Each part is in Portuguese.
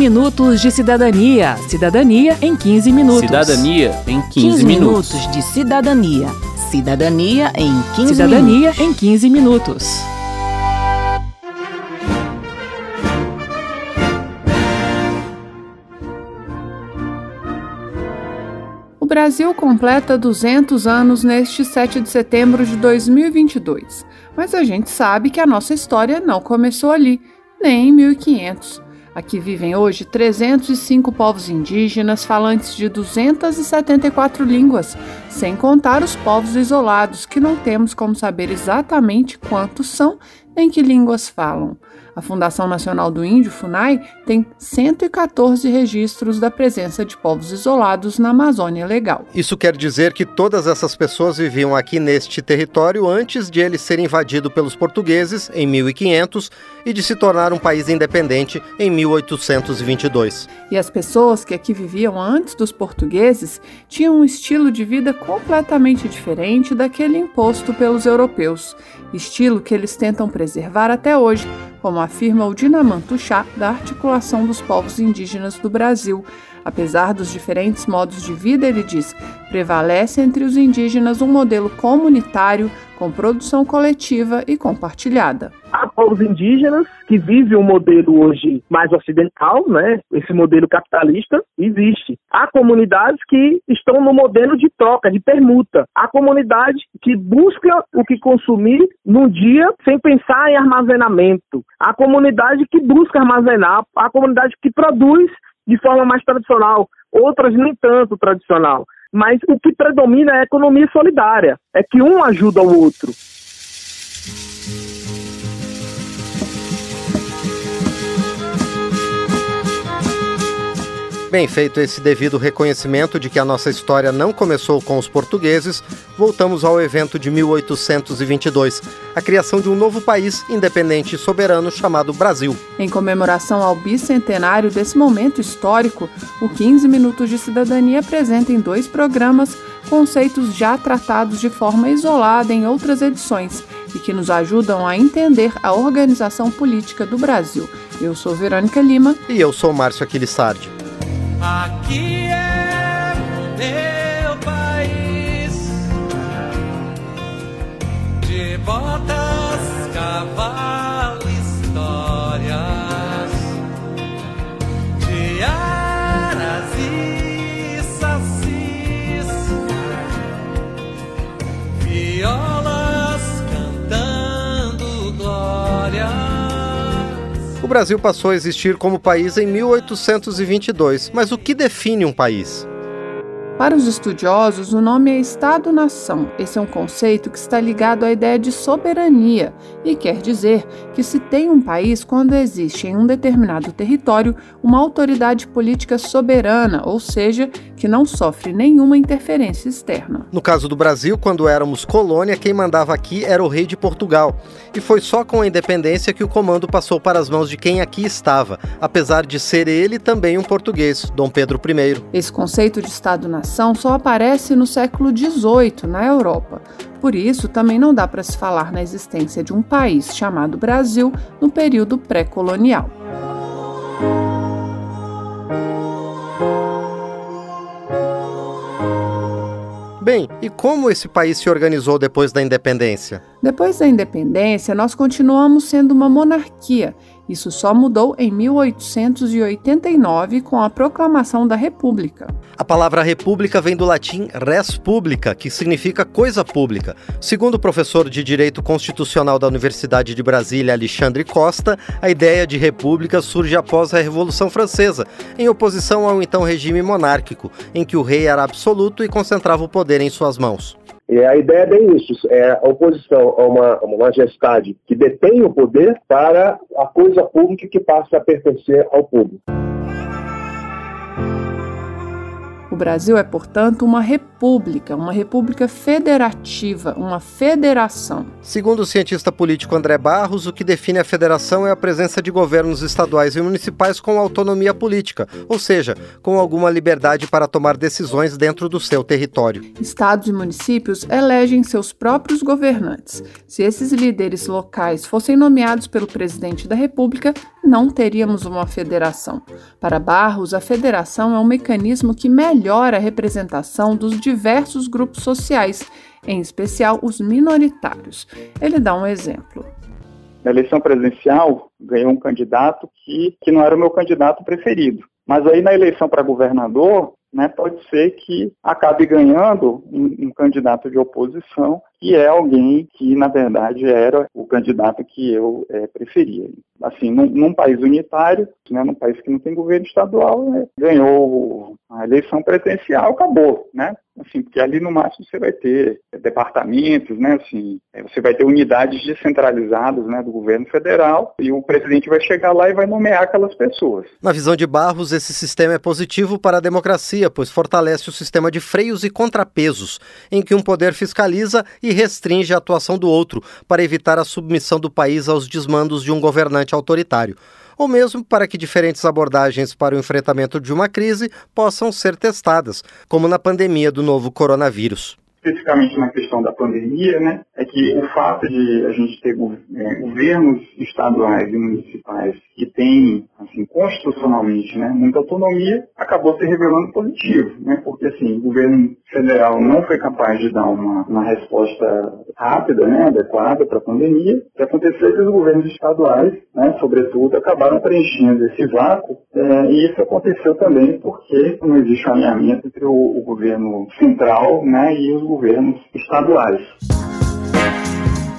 minutos de cidadania. Cidadania em 15 minutos. Cidadania em 15, 15 minutos. minutos de cidadania. Cidadania em 15 Cidadania minutos. em 15 minutos. O Brasil completa 200 anos neste 7 de setembro de 2022, mas a gente sabe que a nossa história não começou ali, nem em 1500. Aqui vivem hoje 305 povos indígenas falantes de 274 línguas, sem contar os povos isolados, que não temos como saber exatamente quantos são nem que línguas falam. A Fundação Nacional do Índio, FUNAI, tem 114 registros da presença de povos isolados na Amazônia Legal. Isso quer dizer que todas essas pessoas viviam aqui neste território antes de ele ser invadido pelos portugueses em 1500 e de se tornar um país independente em 1822. E as pessoas que aqui viviam antes dos portugueses tinham um estilo de vida completamente diferente daquele imposto pelos europeus, estilo que eles tentam preservar até hoje, como afirma o Dinamanto Chá da Articulação dos Povos Indígenas do Brasil. Apesar dos diferentes modos de vida, ele diz, prevalece entre os indígenas um modelo comunitário com produção coletiva e compartilhada. Há povos indígenas que vivem um modelo hoje mais ocidental, né? Esse modelo capitalista existe. Há comunidades que estão no modelo de troca, de permuta. Há comunidade que busca o que consumir num dia sem pensar em armazenamento. Há comunidade que busca armazenar. Há comunidade que produz de forma mais tradicional. Outras nem tanto tradicional. Mas o que predomina é a economia solidária. É que um ajuda o outro. Bem, feito esse devido reconhecimento de que a nossa história não começou com os portugueses, voltamos ao evento de 1822, a criação de um novo país independente e soberano chamado Brasil. Em comemoração ao bicentenário desse momento histórico, o 15 Minutos de Cidadania apresenta em dois programas conceitos já tratados de forma isolada em outras edições e que nos ajudam a entender a organização política do Brasil. Eu sou Verônica Lima. E eu sou Márcio Aquilissardi. Aqui é meu país. De botas, cavalo, Brasil passou a existir como país em 1822, mas o que define um país? Para os estudiosos, o nome é Estado-nação. Esse é um conceito que está ligado à ideia de soberania e quer dizer que se tem um país quando existe em um determinado território uma autoridade política soberana, ou seja, que não sofre nenhuma interferência externa. No caso do Brasil, quando éramos colônia, quem mandava aqui era o rei de Portugal. E foi só com a independência que o comando passou para as mãos de quem aqui estava, apesar de ser ele também um português, Dom Pedro I. Esse conceito de Estado-nação só aparece no século XVIII, na Europa. Por isso, também não dá para se falar na existência de um país chamado Brasil no período pré-colonial. Bem, e como esse país se organizou depois da independência? Depois da independência, nós continuamos sendo uma monarquia. Isso só mudou em 1889 com a proclamação da República. A palavra república vem do latim res publica, que significa coisa pública. Segundo o professor de Direito Constitucional da Universidade de Brasília, Alexandre Costa, a ideia de república surge após a Revolução Francesa, em oposição ao então regime monárquico, em que o rei era absoluto e concentrava o poder em suas mãos. E a ideia é bem isso, é a oposição a uma, a uma majestade que detém o poder para a coisa pública que passa a pertencer ao público. Brasil é, portanto, uma república, uma república federativa, uma federação. Segundo o cientista político André Barros, o que define a federação é a presença de governos estaduais e municipais com autonomia política, ou seja, com alguma liberdade para tomar decisões dentro do seu território. Estados e municípios elegem seus próprios governantes. Se esses líderes locais fossem nomeados pelo presidente da República, não teríamos uma federação. Para Barros, a federação é um mecanismo que melhora a representação dos diversos grupos sociais, em especial os minoritários. Ele dá um exemplo. Na eleição presidencial, ganhou um candidato que, que não era o meu candidato preferido. Mas aí na eleição para governador, né, pode ser que acabe ganhando um, um, candidato de oposição que é alguém que, na verdade, era o candidato que eu é, preferia. Assim, num, num, país unitário, né, num país que não tem governo estadual, né, ganhou a eleição presidencial, acabou, né? Assim, porque ali no máximo você vai ter departamentos, né? Assim, é, você vai ter unidades descentralizadas, né, do governo federal e o presidente vai chegar lá e vai nomear aquelas pessoas. Na visão de Barros, esse sistema é positivo para a democracia, pois fortalece o sistema de freios e contrapesos, em que um poder fiscaliza e restringe a atuação do outro, para evitar a submissão do país aos desmandos de um governante autoritário. Ou mesmo para que diferentes abordagens para o enfrentamento de uma crise possam ser testadas, como na pandemia do novo coronavírus especificamente na questão da pandemia, né, é que o fato de a gente ter é, governos estaduais e municipais que têm, assim, constitucionalmente, né, muita autonomia, acabou se revelando positivo, né, porque, assim, o governo federal não foi capaz de dar uma, uma resposta rápida, né, adequada para a pandemia. O que aconteceu é que os governos estaduais, né, sobretudo, acabaram preenchendo esse vácuo, é, e isso aconteceu também porque não existe um alinhamento entre o, o governo central, né, e os governos estaduais.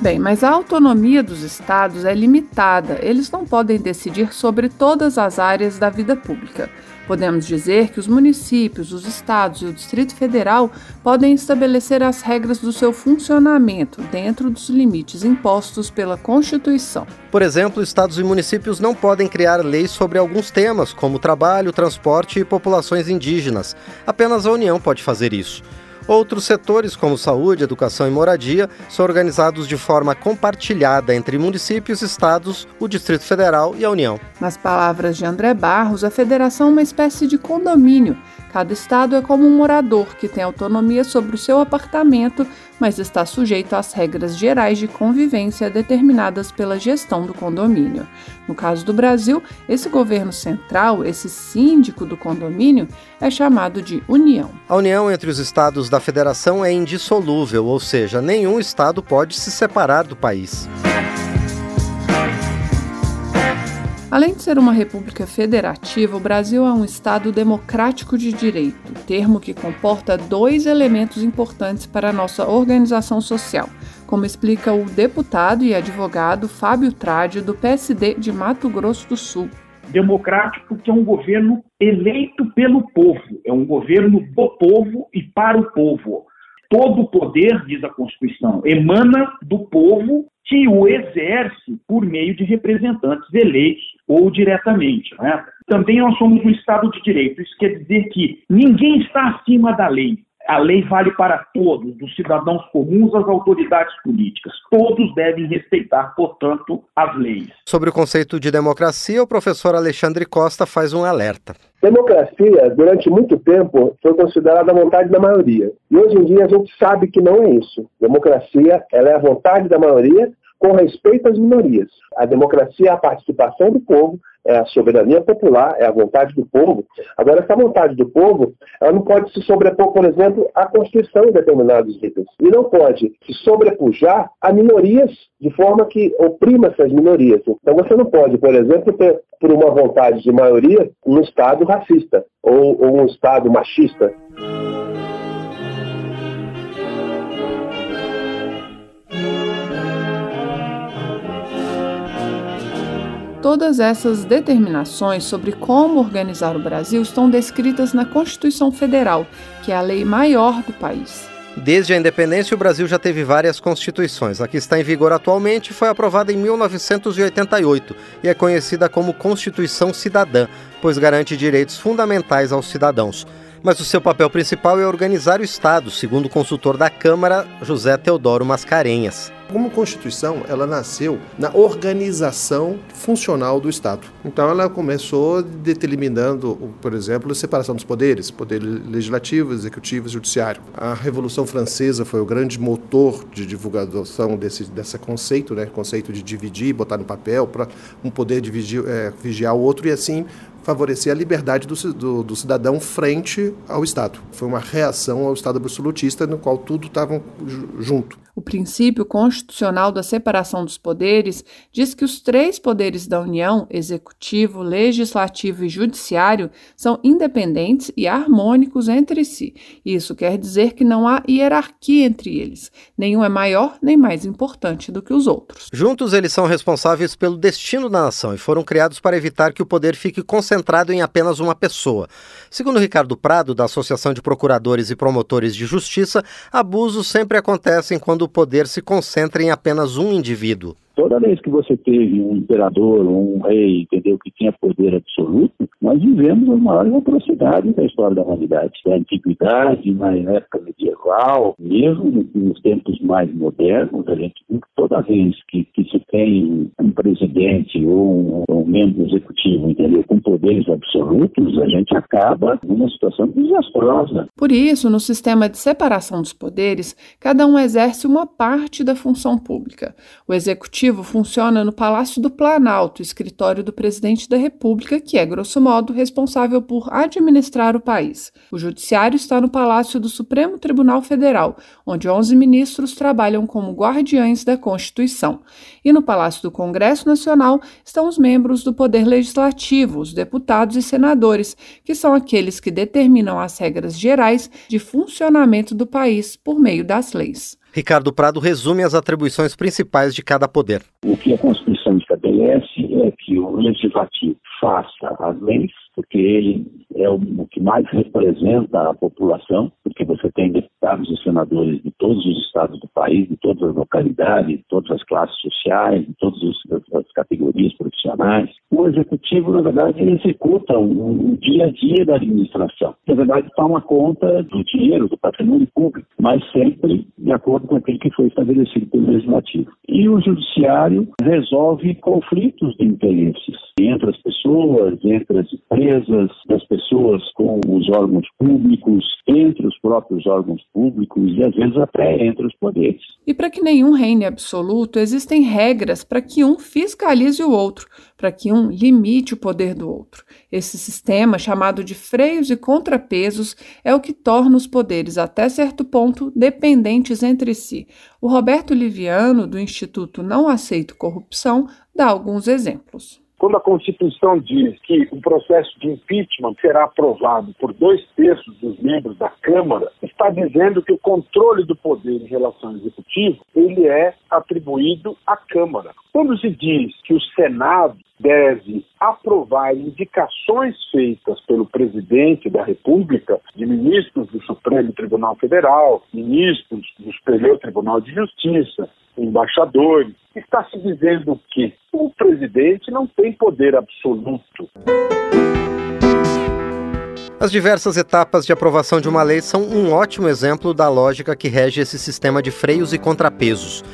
Bem, mas a autonomia dos estados é limitada, eles não podem decidir sobre todas as áreas da vida pública. Podemos dizer que os municípios, os estados e o Distrito Federal podem estabelecer as regras do seu funcionamento dentro dos limites impostos pela Constituição. Por exemplo, estados e municípios não podem criar leis sobre alguns temas, como trabalho, transporte e populações indígenas. Apenas a União pode fazer isso. Outros setores, como saúde, educação e moradia, são organizados de forma compartilhada entre municípios, estados, o Distrito Federal e a União. Nas palavras de André Barros, a federação é uma espécie de condomínio. Cada estado é como um morador que tem autonomia sobre o seu apartamento, mas está sujeito às regras gerais de convivência determinadas pela gestão do condomínio. No caso do Brasil, esse governo central, esse síndico do condomínio, é chamado de União. A união entre os estados da federação é indissolúvel, ou seja, nenhum estado pode se separar do país. Além de ser uma república federativa, o Brasil é um Estado democrático de direito, termo que comporta dois elementos importantes para a nossa organização social, como explica o deputado e advogado Fábio Trade, do PSD de Mato Grosso do Sul. Democrático que é um governo eleito pelo povo, é um governo do povo e para o povo. Todo o poder, diz a Constituição, emana do povo que o exerce por meio de representantes eleitos ou diretamente. Né? Também nós somos um Estado de Direito. Isso quer dizer que ninguém está acima da lei. A lei vale para todos, dos cidadãos comuns às autoridades políticas. Todos devem respeitar, portanto, as leis. Sobre o conceito de democracia, o professor Alexandre Costa faz um alerta. Democracia, durante muito tempo, foi considerada a vontade da maioria. E hoje em dia a gente sabe que não é isso. Democracia ela é a vontade da maioria com respeito às minorias. A democracia é a participação do povo, é a soberania popular, é a vontade do povo. Agora, essa vontade do povo, ela não pode se sobrepor, por exemplo, à Constituição em determinados itens. E não pode se sobrepujar a minorias de forma que oprima essas minorias. Então, você não pode, por exemplo, ter, por uma vontade de maioria, um Estado racista ou, ou um Estado machista. Todas essas determinações sobre como organizar o Brasil estão descritas na Constituição Federal, que é a lei maior do país. Desde a independência, o Brasil já teve várias constituições. A que está em vigor atualmente foi aprovada em 1988 e é conhecida como Constituição Cidadã, pois garante direitos fundamentais aos cidadãos. Mas o seu papel principal é organizar o Estado, segundo o consultor da Câmara, José Teodoro Mascarenhas. Como Constituição, ela nasceu na organização funcional do Estado. Então, ela começou determinando, por exemplo, a separação dos poderes, poder legislativo, executivo e judiciário. A Revolução Francesa foi o grande motor de divulgação desse dessa conceito, né, conceito de dividir, botar no papel para um poder dividir, é, vigiar o outro e assim favorecer a liberdade do, do, do, cidadão frente ao Estado. Foi uma reação ao Estado absolutista, no qual tudo estava junto. O princípio constitucional da separação dos poderes diz que os três poderes da União, executivo, legislativo e judiciário, são independentes e harmônicos entre si. Isso quer dizer que não há hierarquia entre eles. Nenhum é maior nem mais importante do que os outros. Juntos, eles são responsáveis pelo destino da nação e foram criados para evitar que o poder fique concentrado em apenas uma pessoa. Segundo Ricardo Prado, da Associação de Procuradores e Promotores de Justiça, abusos sempre acontecem quando o poder se concentra em apenas um indivíduo. Toda vez que você teve um imperador um rei, entendeu, que tinha poder absoluto, nós vivemos as maiores atrocidades da história da humanidade. Da antiguidade, na época medieval, mesmo nos tempos mais modernos, a gente toda vez que, que se tem um presidente ou um, um membro executivo, entendeu, com poderes absolutos, a gente acaba numa situação desastrosa. Por isso, no sistema de separação dos poderes, cada um exerce uma parte da função pública. O executivo Executivo funciona no Palácio do Planalto, escritório do presidente da República, que é, grosso modo, responsável por administrar o país. O Judiciário está no Palácio do Supremo Tribunal Federal, onde 11 ministros trabalham como guardiães da Constituição. E no Palácio do Congresso Nacional estão os membros do Poder Legislativo, os deputados e senadores, que são aqueles que determinam as regras gerais de funcionamento do país por meio das leis. Ricardo Prado resume as atribuições principais de cada poder. O que a Constituição estabelece é que o legislativo faça as leis, porque ele é o que mais representa a população, porque você tem deputados e senadores de todos os estados do país, de todas as localidades, de todas as classes sociais, de todas as categorias profissionais. O executivo, na verdade, executa o, o dia a dia da administração. Na verdade, toma conta do dinheiro, do patrimônio público, mas sempre de acordo com aquilo que foi estabelecido pelo legislativo. E o judiciário resolve conflitos de interesses entre as pessoas, entre as empresas, das pessoas com os órgãos públicos, entre os próprios órgãos públicos e às vezes até entre os poderes. E para que nenhum reine absoluto, existem regras para que um fiscalize o outro, para que um limite o poder do outro. Esse sistema, chamado de freios e contrapesos, é o que torna os poderes, até certo ponto, dependentes entre si. O Roberto Liviano, do Instituto Não Aceito Corrupção, dá alguns exemplos. Quando a Constituição diz que o processo de impeachment será aprovado por dois terços dos membros da Câmara, está dizendo que o controle do poder em relação ao Executivo ele é atribuído à Câmara. Quando se diz que o Senado deve aprovar indicações feitas pelo presidente da República, de ministros do Supremo Tribunal Federal, ministros do Superior Tribunal de Justiça, embaixadores, está se dizendo que o presidente não tem poder absoluto. As diversas etapas de aprovação de uma lei são um ótimo exemplo da lógica que rege esse sistema de freios e contrapesos.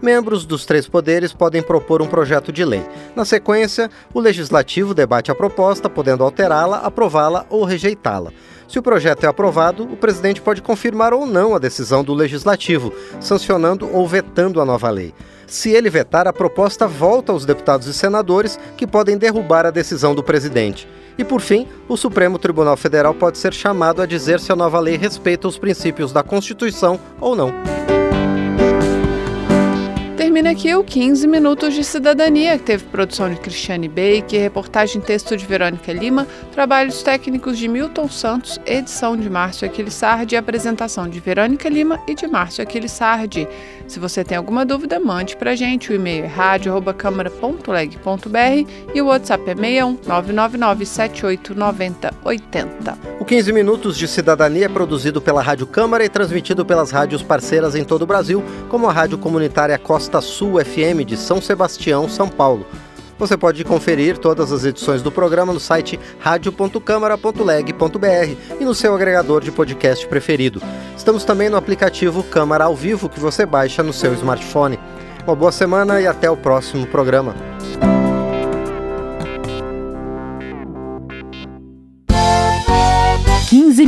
Membros dos três poderes podem propor um projeto de lei. Na sequência, o legislativo debate a proposta, podendo alterá-la, aprová-la ou rejeitá-la. Se o projeto é aprovado, o presidente pode confirmar ou não a decisão do legislativo, sancionando ou vetando a nova lei. Se ele vetar, a proposta volta aos deputados e senadores, que podem derrubar a decisão do presidente. E por fim, o Supremo Tribunal Federal pode ser chamado a dizer se a nova lei respeita os princípios da Constituição ou não. Termina aqui o 15 Minutos de Cidadania, que teve produção de Cristiane Bake, reportagem texto de Verônica Lima, trabalhos técnicos de Milton Santos, edição de Márcio Aquilissardi e apresentação de Verônica Lima e de Márcio Aquilissardi. Se você tem alguma dúvida, mande para gente. O e-mail é rádio.câmara.leg.br e o WhatsApp é 61 999 789080. O 15 Minutos de Cidadania é produzido pela Rádio Câmara e transmitido pelas rádios parceiras em todo o Brasil, como a Rádio Comunitária Costa Sul FM de São Sebastião, São Paulo. Você pode conferir todas as edições do programa no site radio.câmara.leg.br e no seu agregador de podcast preferido. Estamos também no aplicativo Câmara ao Vivo que você baixa no seu smartphone. Uma boa semana e até o próximo programa.